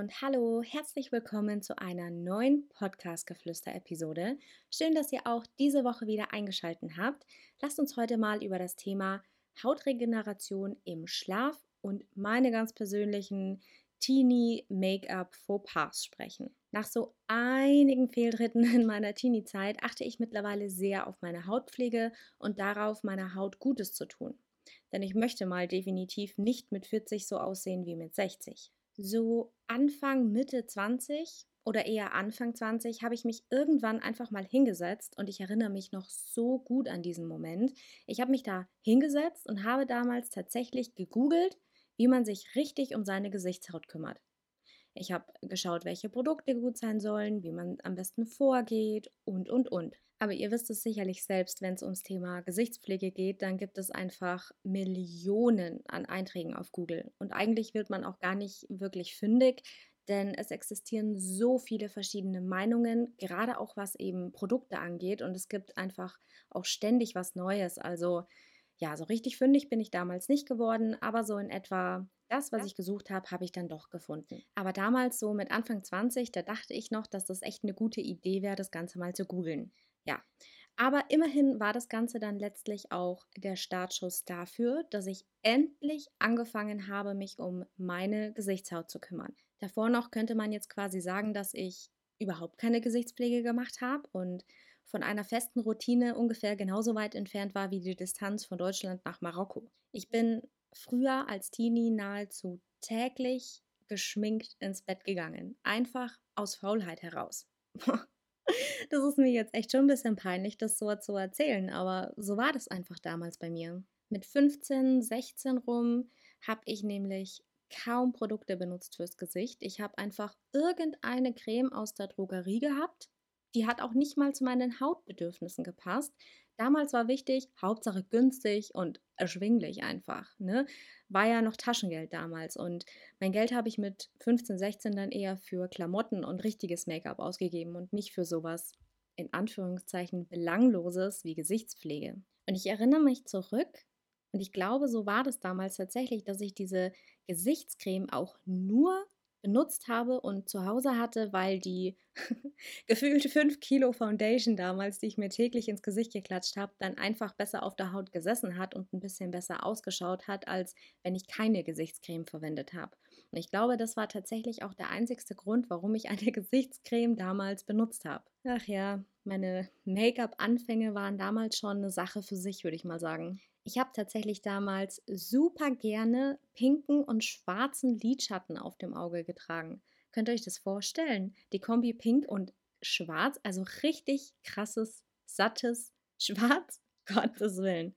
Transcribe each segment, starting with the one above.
und hallo, herzlich willkommen zu einer neuen Podcast-Geflüster-Episode. Schön, dass ihr auch diese Woche wieder eingeschaltet habt. Lasst uns heute mal über das Thema Hautregeneration im Schlaf und meine ganz persönlichen Teenie Make-up Fauxpas sprechen. Nach so einigen Fehltritten in meiner Teenie-Zeit achte ich mittlerweile sehr auf meine Hautpflege und darauf, meiner Haut Gutes zu tun. Denn ich möchte mal definitiv nicht mit 40 so aussehen wie mit 60. So Anfang, Mitte 20 oder eher Anfang 20 habe ich mich irgendwann einfach mal hingesetzt und ich erinnere mich noch so gut an diesen Moment. Ich habe mich da hingesetzt und habe damals tatsächlich gegoogelt, wie man sich richtig um seine Gesichtshaut kümmert. Ich habe geschaut, welche Produkte gut sein sollen, wie man am besten vorgeht und, und, und. Aber ihr wisst es sicherlich selbst, wenn es ums Thema Gesichtspflege geht, dann gibt es einfach Millionen an Einträgen auf Google. Und eigentlich wird man auch gar nicht wirklich fündig, denn es existieren so viele verschiedene Meinungen, gerade auch was eben Produkte angeht. Und es gibt einfach auch ständig was Neues. Also ja, so richtig fündig bin ich damals nicht geworden, aber so in etwa das, was ich gesucht habe, habe ich dann doch gefunden. Aber damals, so mit Anfang 20, da dachte ich noch, dass das echt eine gute Idee wäre, das Ganze mal zu googeln. Ja, aber immerhin war das Ganze dann letztlich auch der Startschuss dafür, dass ich endlich angefangen habe, mich um meine Gesichtshaut zu kümmern. Davor noch könnte man jetzt quasi sagen, dass ich überhaupt keine Gesichtspflege gemacht habe und von einer festen Routine ungefähr genauso weit entfernt war wie die Distanz von Deutschland nach Marokko. Ich bin früher als Teenie nahezu täglich geschminkt ins Bett gegangen, einfach aus Faulheit heraus. das ist mir jetzt echt schon ein bisschen peinlich, das so zu erzählen, aber so war das einfach damals bei mir. Mit 15, 16 rum habe ich nämlich kaum Produkte benutzt fürs Gesicht. Ich habe einfach irgendeine Creme aus der Drogerie gehabt die hat auch nicht mal zu meinen Hautbedürfnissen gepasst. Damals war wichtig, Hauptsache günstig und erschwinglich einfach. Ne? War ja noch Taschengeld damals und mein Geld habe ich mit 15, 16 dann eher für Klamotten und richtiges Make-up ausgegeben und nicht für sowas in Anführungszeichen belangloses wie Gesichtspflege. Und ich erinnere mich zurück und ich glaube, so war das damals tatsächlich, dass ich diese Gesichtscreme auch nur benutzt habe und zu Hause hatte, weil die gefühlte 5 Kilo Foundation damals, die ich mir täglich ins Gesicht geklatscht habe, dann einfach besser auf der Haut gesessen hat und ein bisschen besser ausgeschaut hat, als wenn ich keine Gesichtscreme verwendet habe. Und ich glaube, das war tatsächlich auch der einzigste Grund, warum ich eine Gesichtscreme damals benutzt habe. Ach ja, meine Make-up-Anfänge waren damals schon eine Sache für sich, würde ich mal sagen. Ich habe tatsächlich damals super gerne pinken und schwarzen Lidschatten auf dem Auge getragen. Könnt ihr euch das vorstellen? Die Kombi pink und schwarz, also richtig krasses, sattes Schwarz, Gottes Willen.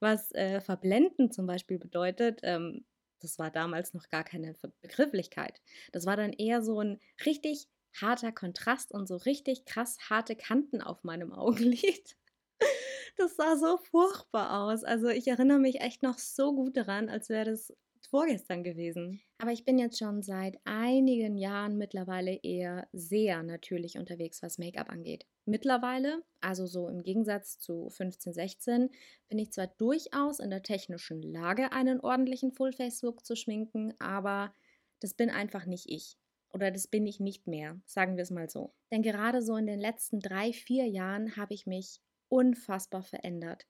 Was äh, verblenden zum Beispiel bedeutet, ähm, das war damals noch gar keine Begrifflichkeit. Das war dann eher so ein richtig harter Kontrast und so richtig krass harte Kanten auf meinem Augenlid. Das sah so furchtbar aus. Also ich erinnere mich echt noch so gut daran, als wäre das vorgestern gewesen. Aber ich bin jetzt schon seit einigen Jahren mittlerweile eher sehr natürlich unterwegs, was Make-up angeht. Mittlerweile, also so im Gegensatz zu 15, 16, bin ich zwar durchaus in der technischen Lage, einen ordentlichen Full-Face-Look zu schminken, aber das bin einfach nicht ich. Oder das bin ich nicht mehr, sagen wir es mal so. Denn gerade so in den letzten drei, vier Jahren habe ich mich unfassbar verändert.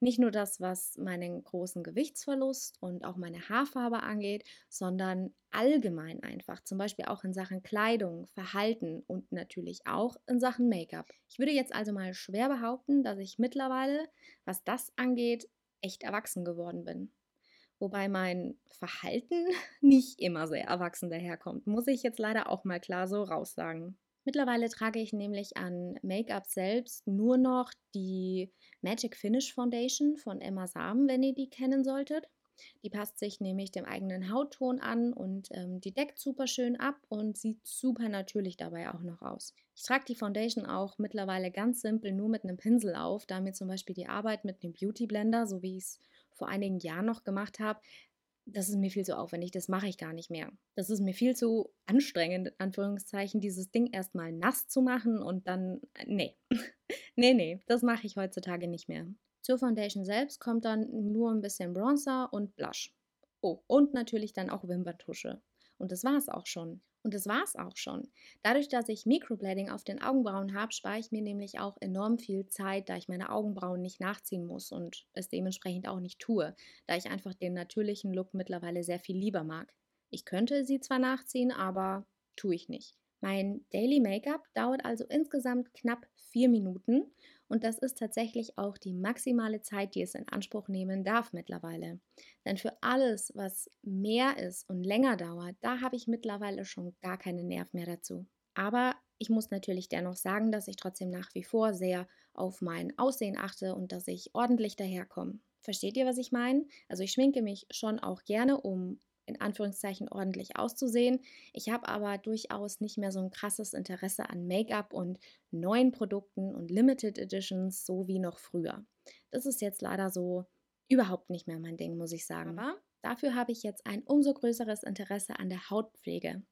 Nicht nur das, was meinen großen Gewichtsverlust und auch meine Haarfarbe angeht, sondern allgemein einfach, zum Beispiel auch in Sachen Kleidung, Verhalten und natürlich auch in Sachen Make-up. Ich würde jetzt also mal schwer behaupten, dass ich mittlerweile, was das angeht, echt erwachsen geworden bin. Wobei mein Verhalten nicht immer sehr erwachsen daherkommt, muss ich jetzt leider auch mal klar so raussagen. Mittlerweile trage ich nämlich an Make-up selbst nur noch die Magic Finish Foundation von Emma Samen, wenn ihr die kennen solltet. Die passt sich nämlich dem eigenen Hautton an und ähm, die deckt super schön ab und sieht super natürlich dabei auch noch aus. Ich trage die Foundation auch mittlerweile ganz simpel nur mit einem Pinsel auf, da mir zum Beispiel die Arbeit mit dem Beauty Blender, so wie ich es vor einigen Jahren noch gemacht habe, das ist mir viel zu aufwendig, das mache ich gar nicht mehr. Das ist mir viel zu anstrengend, in Anführungszeichen, dieses Ding erstmal nass zu machen und dann, äh, nee, nee, nee, das mache ich heutzutage nicht mehr. Zur Foundation selbst kommt dann nur ein bisschen Bronzer und Blush. Oh, und natürlich dann auch Wimperntusche. Und das war es auch schon. Und das war's auch schon. Dadurch, dass ich Microblading auf den Augenbrauen habe, spare ich mir nämlich auch enorm viel Zeit, da ich meine Augenbrauen nicht nachziehen muss und es dementsprechend auch nicht tue, da ich einfach den natürlichen Look mittlerweile sehr viel lieber mag. Ich könnte sie zwar nachziehen, aber tue ich nicht. Mein Daily Make-up dauert also insgesamt knapp vier Minuten und das ist tatsächlich auch die maximale Zeit, die es in Anspruch nehmen darf mittlerweile. Denn für alles, was mehr ist und länger dauert, da habe ich mittlerweile schon gar keinen Nerv mehr dazu. Aber ich muss natürlich dennoch sagen, dass ich trotzdem nach wie vor sehr auf mein Aussehen achte und dass ich ordentlich daherkomme. Versteht ihr, was ich meine? Also ich schminke mich schon auch gerne, um in Anführungszeichen ordentlich auszusehen. Ich habe aber durchaus nicht mehr so ein krasses Interesse an Make-up und neuen Produkten und Limited Editions, so wie noch früher. Das ist jetzt leider so überhaupt nicht mehr mein Ding, muss ich sagen. Aber dafür habe ich jetzt ein umso größeres Interesse an der Hautpflege.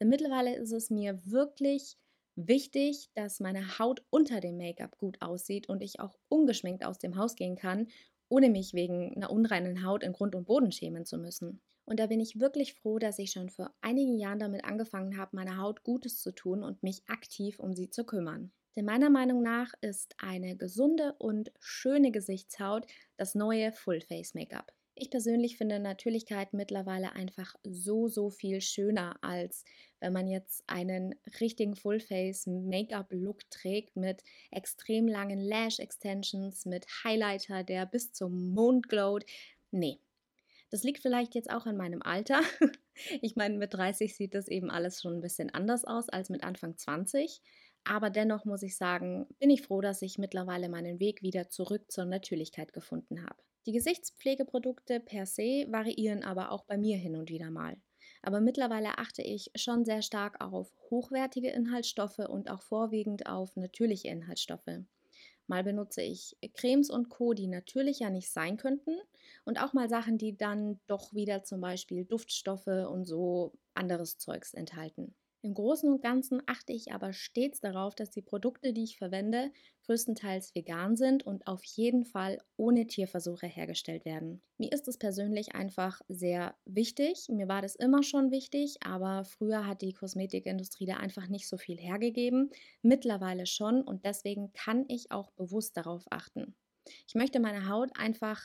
Denn mittlerweile ist es mir wirklich wichtig, dass meine Haut unter dem Make-up gut aussieht und ich auch ungeschminkt aus dem Haus gehen kann, ohne mich wegen einer unreinen Haut in Grund und Boden schämen zu müssen. Und da bin ich wirklich froh, dass ich schon vor einigen Jahren damit angefangen habe, meiner Haut Gutes zu tun und mich aktiv um sie zu kümmern. Denn meiner Meinung nach ist eine gesunde und schöne Gesichtshaut das neue Full-Face-Make-up. Ich persönlich finde Natürlichkeit mittlerweile einfach so, so viel schöner, als wenn man jetzt einen richtigen Full-Face-Make-up-Look trägt mit extrem langen Lash-Extensions, mit Highlighter, der bis zum Mond glowt. Nee, das liegt vielleicht jetzt auch an meinem Alter. Ich meine, mit 30 sieht das eben alles schon ein bisschen anders aus als mit Anfang 20. Aber dennoch muss ich sagen, bin ich froh, dass ich mittlerweile meinen Weg wieder zurück zur Natürlichkeit gefunden habe. Die Gesichtspflegeprodukte per se variieren aber auch bei mir hin und wieder mal. Aber mittlerweile achte ich schon sehr stark auf hochwertige Inhaltsstoffe und auch vorwiegend auf natürliche Inhaltsstoffe. Mal benutze ich Cremes und Co., die natürlicher nicht sein könnten. Und auch mal Sachen, die dann doch wieder zum Beispiel Duftstoffe und so anderes Zeugs enthalten. Im Großen und Ganzen achte ich aber stets darauf, dass die Produkte, die ich verwende, größtenteils vegan sind und auf jeden Fall ohne Tierversuche hergestellt werden. Mir ist es persönlich einfach sehr wichtig. Mir war das immer schon wichtig, aber früher hat die Kosmetikindustrie da einfach nicht so viel hergegeben. Mittlerweile schon und deswegen kann ich auch bewusst darauf achten. Ich möchte meiner Haut einfach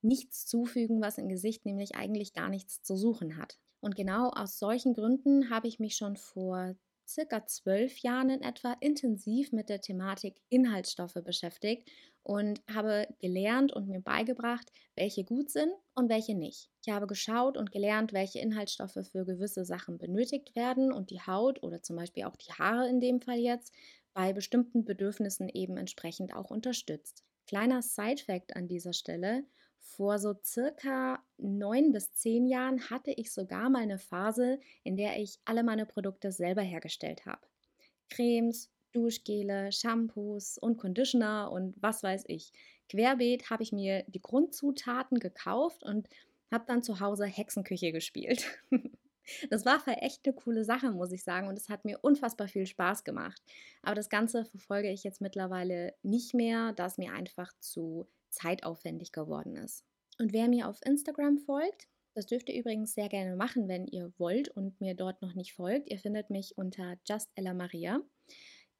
nichts zufügen, was im Gesicht nämlich eigentlich gar nichts zu suchen hat. Und genau aus solchen Gründen habe ich mich schon vor circa zwölf Jahren in etwa intensiv mit der Thematik Inhaltsstoffe beschäftigt und habe gelernt und mir beigebracht, welche gut sind und welche nicht. Ich habe geschaut und gelernt, welche Inhaltsstoffe für gewisse Sachen benötigt werden und die Haut oder zum Beispiel auch die Haare in dem Fall jetzt bei bestimmten Bedürfnissen eben entsprechend auch unterstützt. Kleiner Side-Fact an dieser Stelle: vor so circa neun bis zehn Jahren hatte ich sogar mal eine Phase, in der ich alle meine Produkte selber hergestellt habe. Cremes, Duschgele, Shampoos und Conditioner und was weiß ich. Querbeet habe ich mir die Grundzutaten gekauft und habe dann zu Hause Hexenküche gespielt. Das war echt eine coole Sache, muss ich sagen, und es hat mir unfassbar viel Spaß gemacht. Aber das Ganze verfolge ich jetzt mittlerweile nicht mehr, da es mir einfach zu zeitaufwendig geworden ist. Und wer mir auf Instagram folgt, das dürft ihr übrigens sehr gerne machen, wenn ihr wollt und mir dort noch nicht folgt. Ihr findet mich unter Just Ella Maria.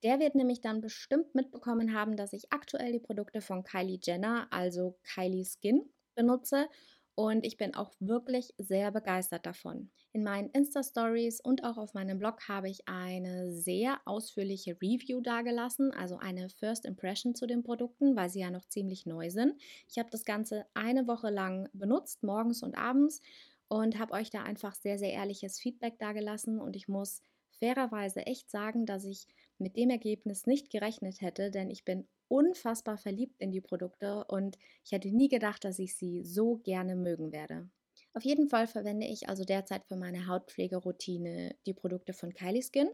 Der wird nämlich dann bestimmt mitbekommen haben, dass ich aktuell die Produkte von Kylie Jenner, also Kylie Skin, benutze und ich bin auch wirklich sehr begeistert davon. In meinen Insta-Stories und auch auf meinem Blog habe ich eine sehr ausführliche Review dargelassen, also eine First Impression zu den Produkten, weil sie ja noch ziemlich neu sind. Ich habe das Ganze eine Woche lang benutzt, morgens und abends, und habe euch da einfach sehr, sehr ehrliches Feedback dargelassen und ich muss fairerweise echt sagen, dass ich mit dem Ergebnis nicht gerechnet hätte, denn ich bin unfassbar verliebt in die Produkte und ich hätte nie gedacht, dass ich sie so gerne mögen werde. Auf jeden Fall verwende ich also derzeit für meine Hautpflegeroutine die Produkte von Kylie Skin.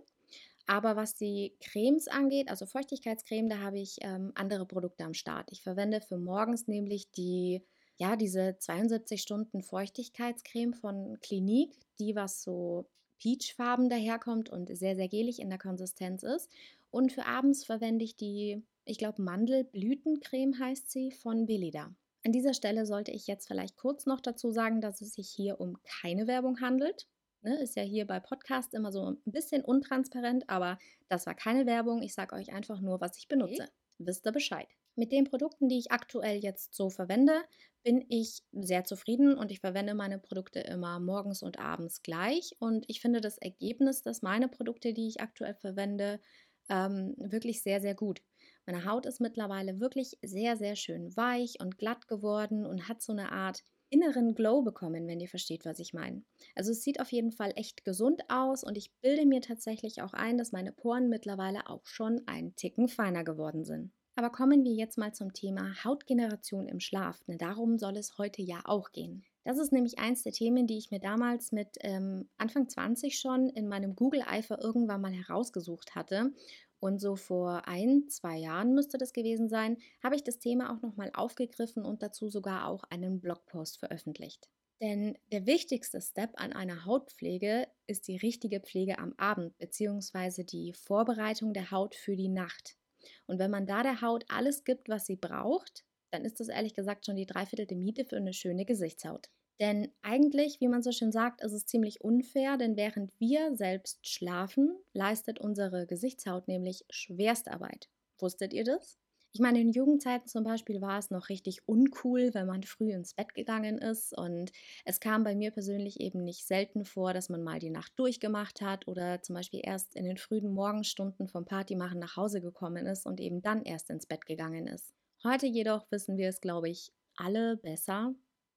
Aber was die Cremes angeht, also Feuchtigkeitscreme, da habe ich ähm, andere Produkte am Start. Ich verwende für morgens nämlich die, ja, diese 72 Stunden Feuchtigkeitscreme von Clinique, die was so peachfarben daherkommt und sehr, sehr gelig in der Konsistenz ist. Und für abends verwende ich die ich glaube Mandelblütencreme heißt sie, von Belida. An dieser Stelle sollte ich jetzt vielleicht kurz noch dazu sagen, dass es sich hier um keine Werbung handelt. Ne, ist ja hier bei Podcasts immer so ein bisschen untransparent, aber das war keine Werbung. Ich sage euch einfach nur, was ich benutze. Okay. Wisst ihr Bescheid. Mit den Produkten, die ich aktuell jetzt so verwende, bin ich sehr zufrieden und ich verwende meine Produkte immer morgens und abends gleich. Und ich finde das Ergebnis, dass meine Produkte, die ich aktuell verwende, ähm, wirklich sehr, sehr gut. Meine Haut ist mittlerweile wirklich sehr, sehr schön weich und glatt geworden und hat so eine Art inneren Glow bekommen, wenn ihr versteht, was ich meine. Also es sieht auf jeden Fall echt gesund aus und ich bilde mir tatsächlich auch ein, dass meine Poren mittlerweile auch schon einen Ticken feiner geworden sind. Aber kommen wir jetzt mal zum Thema Hautgeneration im Schlaf, denn darum soll es heute ja auch gehen. Das ist nämlich eins der Themen, die ich mir damals mit ähm, Anfang 20 schon in meinem Google-Eifer irgendwann mal herausgesucht hatte. Und so vor ein, zwei Jahren müsste das gewesen sein, habe ich das Thema auch nochmal aufgegriffen und dazu sogar auch einen Blogpost veröffentlicht. Denn der wichtigste Step an einer Hautpflege ist die richtige Pflege am Abend bzw. die Vorbereitung der Haut für die Nacht. Und wenn man da der Haut alles gibt, was sie braucht, dann ist das ehrlich gesagt schon die dreiviertelte Miete für eine schöne Gesichtshaut. Denn eigentlich, wie man so schön sagt, ist es ziemlich unfair, denn während wir selbst schlafen, leistet unsere Gesichtshaut nämlich Schwerstarbeit. Wusstet ihr das? Ich meine, in Jugendzeiten zum Beispiel war es noch richtig uncool, wenn man früh ins Bett gegangen ist. Und es kam bei mir persönlich eben nicht selten vor, dass man mal die Nacht durchgemacht hat oder zum Beispiel erst in den frühen Morgenstunden vom Partymachen nach Hause gekommen ist und eben dann erst ins Bett gegangen ist. Heute jedoch wissen wir es, glaube ich, alle besser,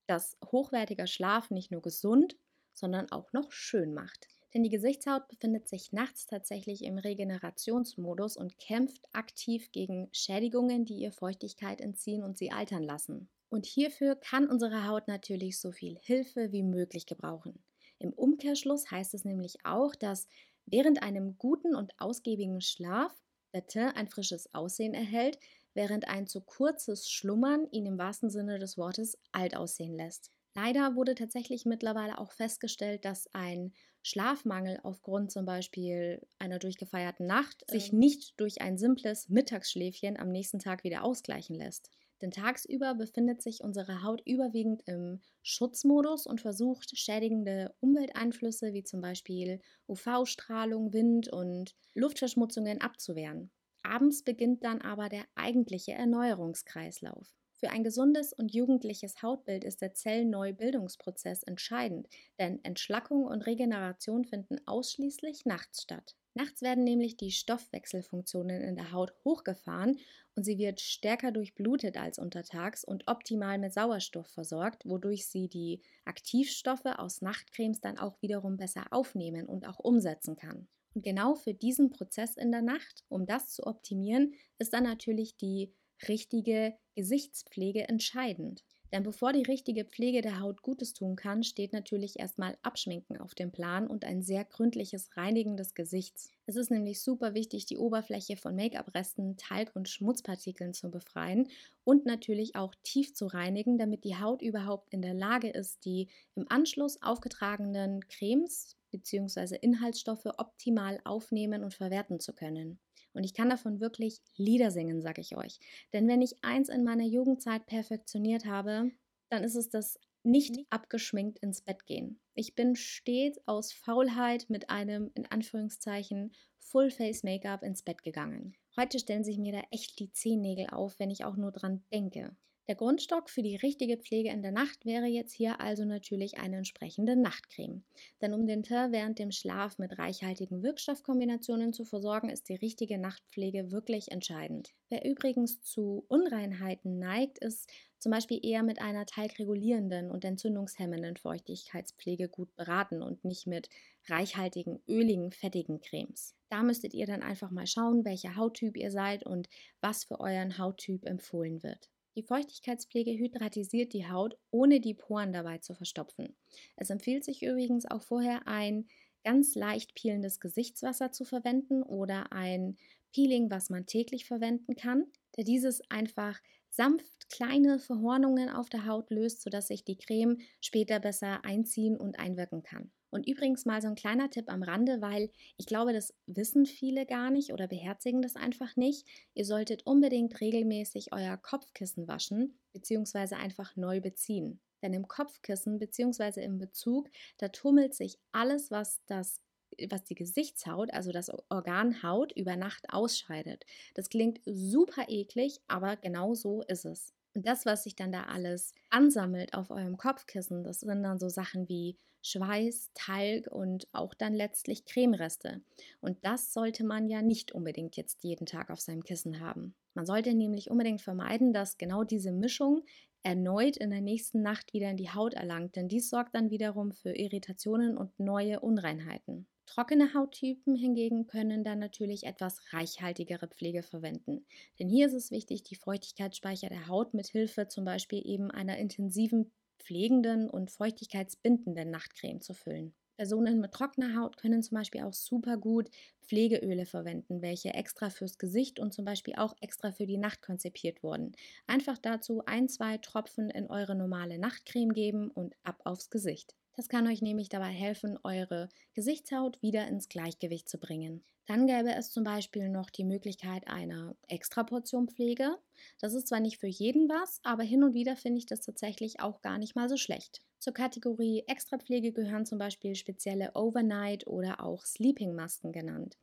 dass hochwertiger Schlaf nicht nur gesund, sondern auch noch schön macht. Denn die Gesichtshaut befindet sich nachts tatsächlich im Regenerationsmodus und kämpft aktiv gegen Schädigungen, die ihr Feuchtigkeit entziehen und sie altern lassen. Und hierfür kann unsere Haut natürlich so viel Hilfe wie möglich gebrauchen. Im Umkehrschluss heißt es nämlich auch, dass während einem guten und ausgiebigen Schlaf bitte ein frisches Aussehen erhält, während ein zu kurzes Schlummern ihn im wahrsten Sinne des Wortes alt aussehen lässt. Leider wurde tatsächlich mittlerweile auch festgestellt, dass ein Schlafmangel aufgrund zum Beispiel einer durchgefeierten Nacht sich ähm. nicht durch ein simples Mittagsschläfchen am nächsten Tag wieder ausgleichen lässt. Denn tagsüber befindet sich unsere Haut überwiegend im Schutzmodus und versucht, schädigende Umwelteinflüsse wie zum Beispiel UV-Strahlung, Wind und Luftverschmutzungen abzuwehren. Abends beginnt dann aber der eigentliche Erneuerungskreislauf. Für ein gesundes und jugendliches Hautbild ist der Zellneubildungsprozess entscheidend, denn Entschlackung und Regeneration finden ausschließlich nachts statt. Nachts werden nämlich die Stoffwechselfunktionen in der Haut hochgefahren und sie wird stärker durchblutet als untertags und optimal mit Sauerstoff versorgt, wodurch sie die Aktivstoffe aus Nachtcremes dann auch wiederum besser aufnehmen und auch umsetzen kann. Und genau für diesen Prozess in der Nacht, um das zu optimieren, ist dann natürlich die richtige Gesichtspflege entscheidend. Denn bevor die richtige Pflege der Haut Gutes tun kann, steht natürlich erstmal Abschminken auf dem Plan und ein sehr gründliches Reinigen des Gesichts. Es ist nämlich super wichtig, die Oberfläche von Make-up-Resten, Talg- und Schmutzpartikeln zu befreien und natürlich auch tief zu reinigen, damit die Haut überhaupt in der Lage ist, die im Anschluss aufgetragenen Cremes bzw. Inhaltsstoffe optimal aufnehmen und verwerten zu können. Und ich kann davon wirklich Lieder singen, sag ich euch. Denn wenn ich eins in meiner Jugendzeit perfektioniert habe, dann ist es das nicht abgeschminkt ins Bett gehen. Ich bin stets aus Faulheit mit einem in Anführungszeichen Full Face Make-up ins Bett gegangen. Heute stellen sich mir da echt die Zehennägel auf, wenn ich auch nur dran denke. Der Grundstock für die richtige Pflege in der Nacht wäre jetzt hier also natürlich eine entsprechende Nachtcreme. Denn um den Teint während dem Schlaf mit reichhaltigen Wirkstoffkombinationen zu versorgen, ist die richtige Nachtpflege wirklich entscheidend. Wer übrigens zu Unreinheiten neigt, ist zum Beispiel eher mit einer talgregulierenden und entzündungshemmenden Feuchtigkeitspflege gut beraten und nicht mit reichhaltigen, öligen, fettigen Cremes. Da müsstet ihr dann einfach mal schauen, welcher Hauttyp ihr seid und was für euren Hauttyp empfohlen wird. Die Feuchtigkeitspflege hydratisiert die Haut, ohne die Poren dabei zu verstopfen. Es empfiehlt sich übrigens auch vorher ein ganz leicht peelendes Gesichtswasser zu verwenden oder ein Peeling, was man täglich verwenden kann, da dieses einfach sanft kleine Verhornungen auf der Haut löst, sodass sich die Creme später besser einziehen und einwirken kann. Und übrigens mal so ein kleiner Tipp am Rande, weil ich glaube, das wissen viele gar nicht oder beherzigen das einfach nicht. Ihr solltet unbedingt regelmäßig euer Kopfkissen waschen bzw. einfach neu beziehen. Denn im Kopfkissen bzw. im Bezug, da tummelt sich alles, was das was die Gesichtshaut, also das Organ Haut, über Nacht ausscheidet. Das klingt super eklig, aber genau so ist es. Und das, was sich dann da alles ansammelt auf eurem Kopfkissen, das sind dann so Sachen wie Schweiß, Talg und auch dann letztlich Cremereste. Und das sollte man ja nicht unbedingt jetzt jeden Tag auf seinem Kissen haben. Man sollte nämlich unbedingt vermeiden, dass genau diese Mischung erneut in der nächsten Nacht wieder in die Haut erlangt, denn dies sorgt dann wiederum für Irritationen und neue Unreinheiten. Trockene Hauttypen hingegen können dann natürlich etwas reichhaltigere Pflege verwenden. Denn hier ist es wichtig, die Feuchtigkeitsspeicher der Haut mit Hilfe zum Beispiel eben einer intensiven pflegenden und feuchtigkeitsbindenden Nachtcreme zu füllen. Personen mit trockener Haut können zum Beispiel auch super gut Pflegeöle verwenden, welche extra fürs Gesicht und zum Beispiel auch extra für die Nacht konzipiert wurden. Einfach dazu ein, zwei Tropfen in eure normale Nachtcreme geben und ab aufs Gesicht. Das kann euch nämlich dabei helfen, eure Gesichtshaut wieder ins Gleichgewicht zu bringen. Dann gäbe es zum Beispiel noch die Möglichkeit einer Extraportion Pflege. Das ist zwar nicht für jeden was, aber hin und wieder finde ich das tatsächlich auch gar nicht mal so schlecht. Zur Kategorie Extrapflege gehören zum Beispiel spezielle Overnight oder auch Sleeping Masken genannt.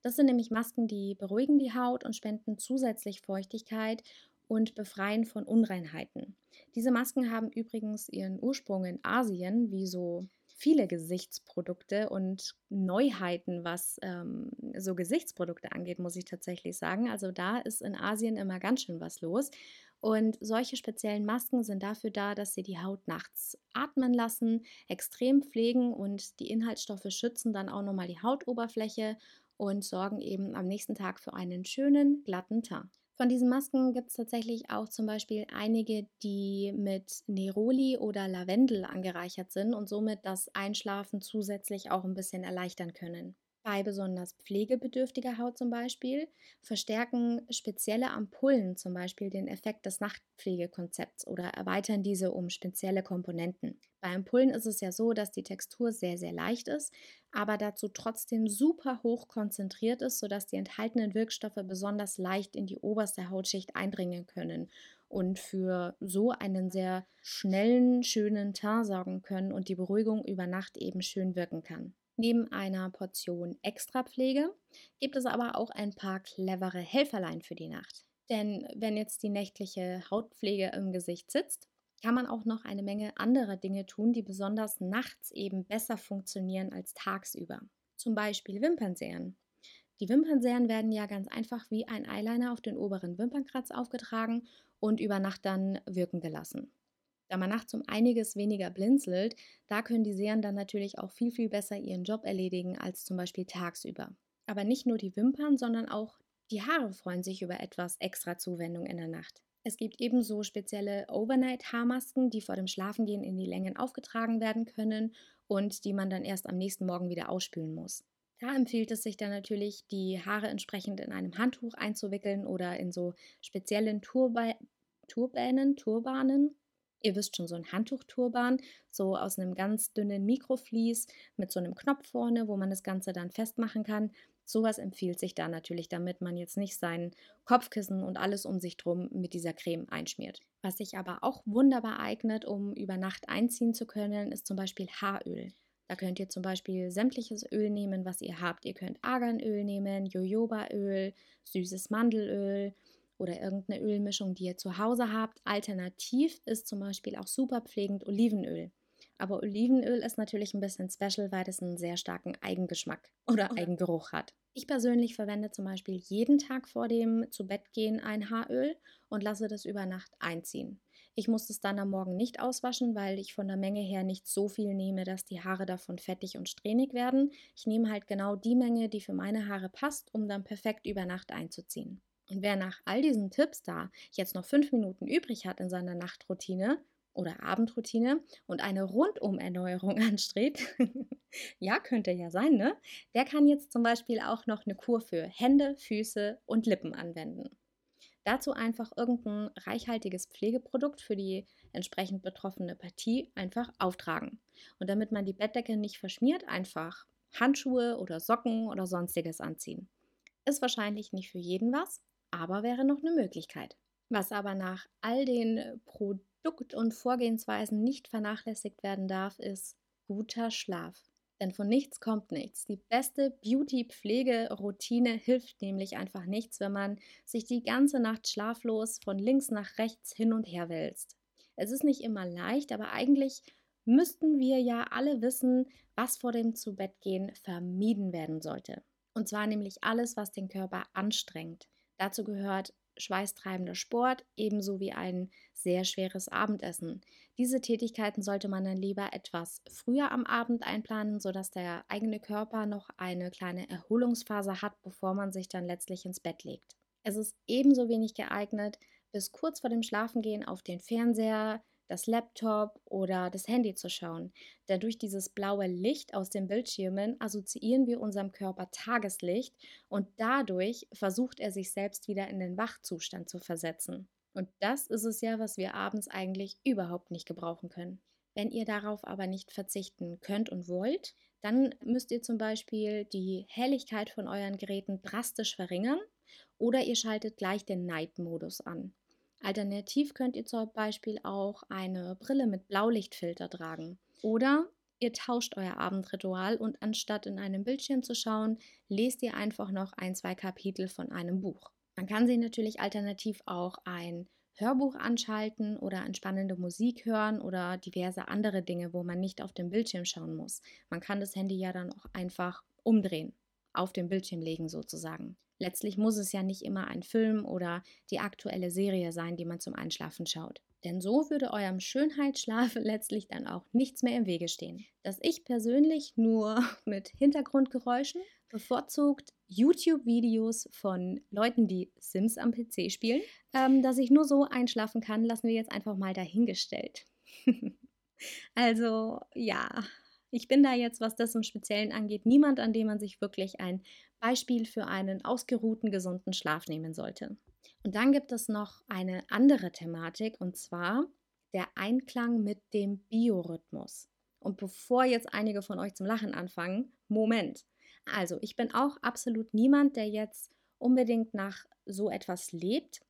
Das sind nämlich Masken, die beruhigen die Haut und spenden zusätzlich Feuchtigkeit und befreien von Unreinheiten. Diese Masken haben übrigens ihren Ursprung in Asien, wie so viele Gesichtsprodukte und Neuheiten, was ähm, so Gesichtsprodukte angeht, muss ich tatsächlich sagen. Also da ist in Asien immer ganz schön was los. Und solche speziellen Masken sind dafür da, dass sie die Haut nachts atmen lassen, extrem pflegen und die Inhaltsstoffe schützen dann auch nochmal die Hautoberfläche und sorgen eben am nächsten Tag für einen schönen, glatten Teint. Von diesen Masken gibt es tatsächlich auch zum Beispiel einige, die mit Neroli oder Lavendel angereichert sind und somit das Einschlafen zusätzlich auch ein bisschen erleichtern können. Bei besonders pflegebedürftiger Haut zum Beispiel verstärken spezielle Ampullen zum Beispiel den Effekt des Nachtpflegekonzepts oder erweitern diese um spezielle Komponenten. Bei Ampullen ist es ja so, dass die Textur sehr, sehr leicht ist, aber dazu trotzdem super hoch konzentriert ist, sodass die enthaltenen Wirkstoffe besonders leicht in die oberste Hautschicht eindringen können und für so einen sehr schnellen, schönen Teint sorgen können und die Beruhigung über Nacht eben schön wirken kann. Neben einer Portion Extrapflege gibt es aber auch ein paar clevere Helferlein für die Nacht. Denn wenn jetzt die nächtliche Hautpflege im Gesicht sitzt, kann man auch noch eine Menge anderer Dinge tun, die besonders nachts eben besser funktionieren als tagsüber. Zum Beispiel Wimpernseren. Die Wimpernseren werden ja ganz einfach wie ein Eyeliner auf den oberen Wimpernkratz aufgetragen und über Nacht dann wirken gelassen. Da man nachts um einiges weniger blinzelt, da können die Serien dann natürlich auch viel, viel besser ihren Job erledigen als zum Beispiel tagsüber. Aber nicht nur die Wimpern, sondern auch die Haare freuen sich über etwas extra Zuwendung in der Nacht. Es gibt ebenso spezielle Overnight-Haarmasken, die vor dem Schlafengehen in die Längen aufgetragen werden können und die man dann erst am nächsten Morgen wieder ausspülen muss. Da empfiehlt es sich dann natürlich, die Haare entsprechend in einem Handtuch einzuwickeln oder in so speziellen Turba Turbänen, Turbanen, Ihr wisst schon, so ein Handtuchturban, so aus einem ganz dünnen Mikroflies mit so einem Knopf vorne, wo man das Ganze dann festmachen kann. Sowas empfiehlt sich da natürlich, damit man jetzt nicht sein Kopfkissen und alles um sich drum mit dieser Creme einschmiert. Was sich aber auch wunderbar eignet, um über Nacht einziehen zu können, ist zum Beispiel Haaröl. Da könnt ihr zum Beispiel sämtliches Öl nehmen, was ihr habt. Ihr könnt Arganöl nehmen, Jojobaöl, süßes Mandelöl, oder irgendeine Ölmischung, die ihr zu Hause habt. Alternativ ist zum Beispiel auch super pflegend Olivenöl. Aber Olivenöl ist natürlich ein bisschen special, weil es einen sehr starken Eigengeschmack oder. Eigengeruch hat. Ich persönlich verwende zum Beispiel jeden Tag vor dem Zubettgehen ein Haaröl und lasse das über Nacht einziehen. Ich muss es dann am Morgen nicht auswaschen, weil ich von der Menge her nicht so viel nehme, dass die Haare davon fettig und strähnig werden. Ich nehme halt genau die Menge, die für meine Haare passt, um dann perfekt über Nacht einzuziehen. Und wer nach all diesen Tipps da jetzt noch fünf Minuten übrig hat in seiner Nachtroutine oder Abendroutine und eine Rundumerneuerung anstrebt, ja, könnte ja sein, ne? Der kann jetzt zum Beispiel auch noch eine Kur für Hände, Füße und Lippen anwenden. Dazu einfach irgendein reichhaltiges Pflegeprodukt für die entsprechend betroffene Partie einfach auftragen. Und damit man die Bettdecke nicht verschmiert, einfach Handschuhe oder Socken oder sonstiges anziehen. Ist wahrscheinlich nicht für jeden was, aber wäre noch eine Möglichkeit. Was aber nach all den Produkt und Vorgehensweisen nicht vernachlässigt werden darf, ist guter Schlaf. Denn von nichts kommt nichts. Die beste Beauty-Pflegeroutine hilft nämlich einfach nichts, wenn man sich die ganze Nacht schlaflos von links nach rechts hin und her wälzt. Es ist nicht immer leicht, aber eigentlich müssten wir ja alle wissen, was vor dem Zubettgehen vermieden werden sollte. Und zwar nämlich alles, was den Körper anstrengt. Dazu gehört schweißtreibender Sport, ebenso wie ein sehr schweres Abendessen. Diese Tätigkeiten sollte man dann lieber etwas früher am Abend einplanen, sodass der eigene Körper noch eine kleine Erholungsphase hat, bevor man sich dann letztlich ins Bett legt. Es ist ebenso wenig geeignet, bis kurz vor dem Schlafengehen auf den Fernseher, das Laptop oder das Handy zu schauen. Denn durch dieses blaue Licht aus den Bildschirmen assoziieren wir unserem Körper Tageslicht und dadurch versucht er sich selbst wieder in den Wachzustand zu versetzen. Und das ist es ja, was wir abends eigentlich überhaupt nicht gebrauchen können. Wenn ihr darauf aber nicht verzichten könnt und wollt, dann müsst ihr zum Beispiel die Helligkeit von euren Geräten drastisch verringern oder ihr schaltet gleich den Night-Modus an. Alternativ könnt ihr zum Beispiel auch eine Brille mit Blaulichtfilter tragen. Oder ihr tauscht euer Abendritual und anstatt in einem Bildschirm zu schauen, lest ihr einfach noch ein, zwei Kapitel von einem Buch. Man kann sich natürlich alternativ auch ein Hörbuch anschalten oder entspannende Musik hören oder diverse andere Dinge, wo man nicht auf den Bildschirm schauen muss. Man kann das Handy ja dann auch einfach umdrehen, auf den Bildschirm legen sozusagen. Letztlich muss es ja nicht immer ein Film oder die aktuelle Serie sein, die man zum Einschlafen schaut. Denn so würde eurem Schönheitsschlaf letztlich dann auch nichts mehr im Wege stehen. Dass ich persönlich nur mit Hintergrundgeräuschen bevorzugt YouTube-Videos von Leuten, die Sims am PC spielen, ähm, dass ich nur so einschlafen kann, lassen wir jetzt einfach mal dahingestellt. also ja, ich bin da jetzt, was das im Speziellen angeht, niemand, an dem man sich wirklich ein Beispiel für einen ausgeruhten, gesunden Schlaf nehmen sollte. Und dann gibt es noch eine andere Thematik und zwar der Einklang mit dem Biorhythmus. Und bevor jetzt einige von euch zum Lachen anfangen, Moment. Also, ich bin auch absolut niemand, der jetzt unbedingt nach so etwas lebt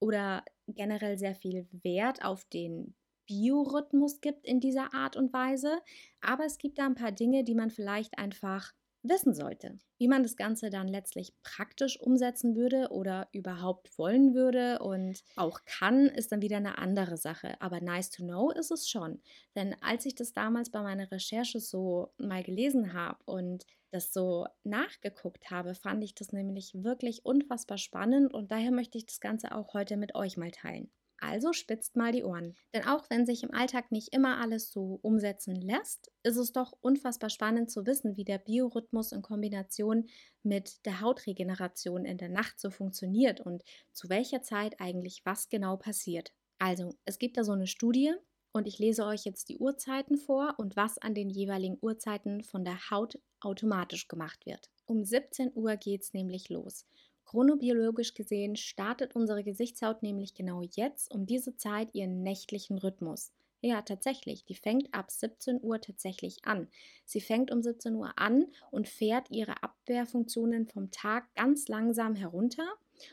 oder generell sehr viel Wert auf den Biorhythmus gibt in dieser Art und Weise. Aber es gibt da ein paar Dinge, die man vielleicht einfach wissen sollte. Wie man das Ganze dann letztlich praktisch umsetzen würde oder überhaupt wollen würde und auch kann, ist dann wieder eine andere Sache. Aber nice to know ist es schon. Denn als ich das damals bei meiner Recherche so mal gelesen habe und das so nachgeguckt habe, fand ich das nämlich wirklich unfassbar spannend und daher möchte ich das Ganze auch heute mit euch mal teilen. Also spitzt mal die Ohren. Denn auch wenn sich im Alltag nicht immer alles so umsetzen lässt, ist es doch unfassbar spannend zu wissen, wie der Biorhythmus in Kombination mit der Hautregeneration in der Nacht so funktioniert und zu welcher Zeit eigentlich was genau passiert. Also, es gibt da so eine Studie und ich lese euch jetzt die Uhrzeiten vor und was an den jeweiligen Uhrzeiten von der Haut automatisch gemacht wird. Um 17 Uhr geht es nämlich los. Chronobiologisch gesehen startet unsere Gesichtshaut nämlich genau jetzt um diese Zeit ihren nächtlichen Rhythmus. Ja, tatsächlich, die fängt ab 17 Uhr tatsächlich an. Sie fängt um 17 Uhr an und fährt ihre Abwehrfunktionen vom Tag ganz langsam herunter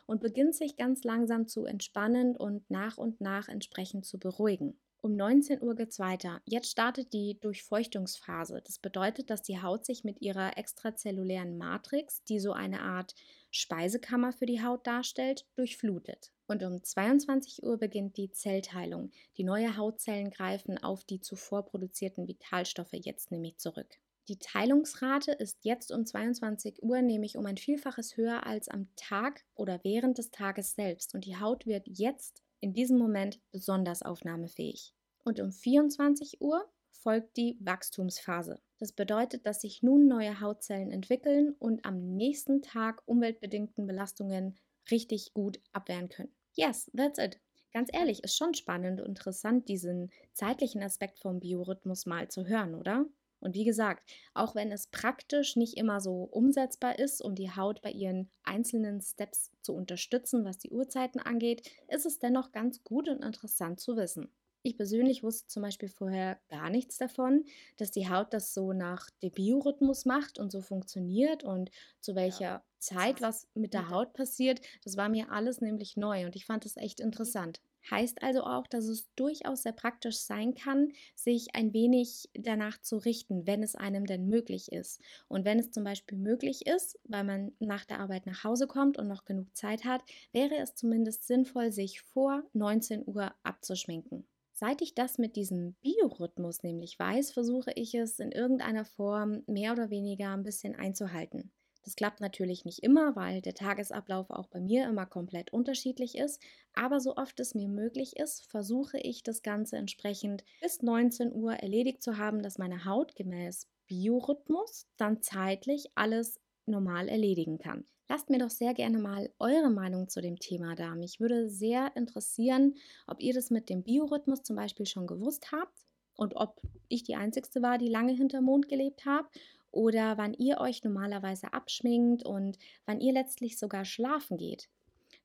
und beginnt sich ganz langsam zu entspannen und nach und nach entsprechend zu beruhigen. Um 19 Uhr geht es weiter. Jetzt startet die Durchfeuchtungsphase. Das bedeutet, dass die Haut sich mit ihrer extrazellulären Matrix, die so eine Art Speisekammer für die Haut darstellt, durchflutet. Und um 22 Uhr beginnt die Zellteilung. Die neue Hautzellen greifen auf die zuvor produzierten Vitalstoffe jetzt nämlich zurück. Die Teilungsrate ist jetzt um 22 Uhr nämlich um ein Vielfaches höher als am Tag oder während des Tages selbst und die Haut wird jetzt in diesem Moment besonders aufnahmefähig. Und um 24 Uhr folgt die Wachstumsphase. Das bedeutet, dass sich nun neue Hautzellen entwickeln und am nächsten Tag umweltbedingten Belastungen richtig gut abwehren können. Yes, that's it. Ganz ehrlich, ist schon spannend und interessant, diesen zeitlichen Aspekt vom Biorhythmus mal zu hören, oder? Und wie gesagt, auch wenn es praktisch nicht immer so umsetzbar ist, um die Haut bei ihren einzelnen Steps zu unterstützen, was die Uhrzeiten angeht, ist es dennoch ganz gut und interessant zu wissen. Ich persönlich wusste zum Beispiel vorher gar nichts davon, dass die Haut das so nach dem Biorhythmus macht und so funktioniert und zu welcher ja. Zeit was mit der Haut passiert. Das war mir alles nämlich neu und ich fand das echt interessant. Heißt also auch, dass es durchaus sehr praktisch sein kann, sich ein wenig danach zu richten, wenn es einem denn möglich ist. Und wenn es zum Beispiel möglich ist, weil man nach der Arbeit nach Hause kommt und noch genug Zeit hat, wäre es zumindest sinnvoll, sich vor 19 Uhr abzuschminken. Seit ich das mit diesem Biorhythmus nämlich weiß, versuche ich es in irgendeiner Form mehr oder weniger ein bisschen einzuhalten. Das klappt natürlich nicht immer, weil der Tagesablauf auch bei mir immer komplett unterschiedlich ist. Aber so oft es mir möglich ist, versuche ich das Ganze entsprechend bis 19 Uhr erledigt zu haben, dass meine Haut gemäß Biorhythmus dann zeitlich alles normal erledigen kann. Lasst mir doch sehr gerne mal eure Meinung zu dem Thema da. Mich würde sehr interessieren, ob ihr das mit dem Biorhythmus zum Beispiel schon gewusst habt und ob ich die Einzige war, die lange hinter Mond gelebt habe oder wann ihr euch normalerweise abschminkt und wann ihr letztlich sogar schlafen geht.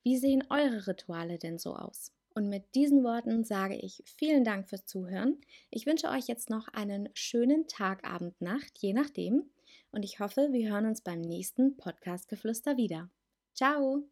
Wie sehen eure Rituale denn so aus? Und mit diesen Worten sage ich vielen Dank fürs Zuhören. Ich wünsche euch jetzt noch einen schönen Tag, Abend, Nacht, je nachdem. Und ich hoffe, wir hören uns beim nächsten Podcast-Geflüster wieder. Ciao!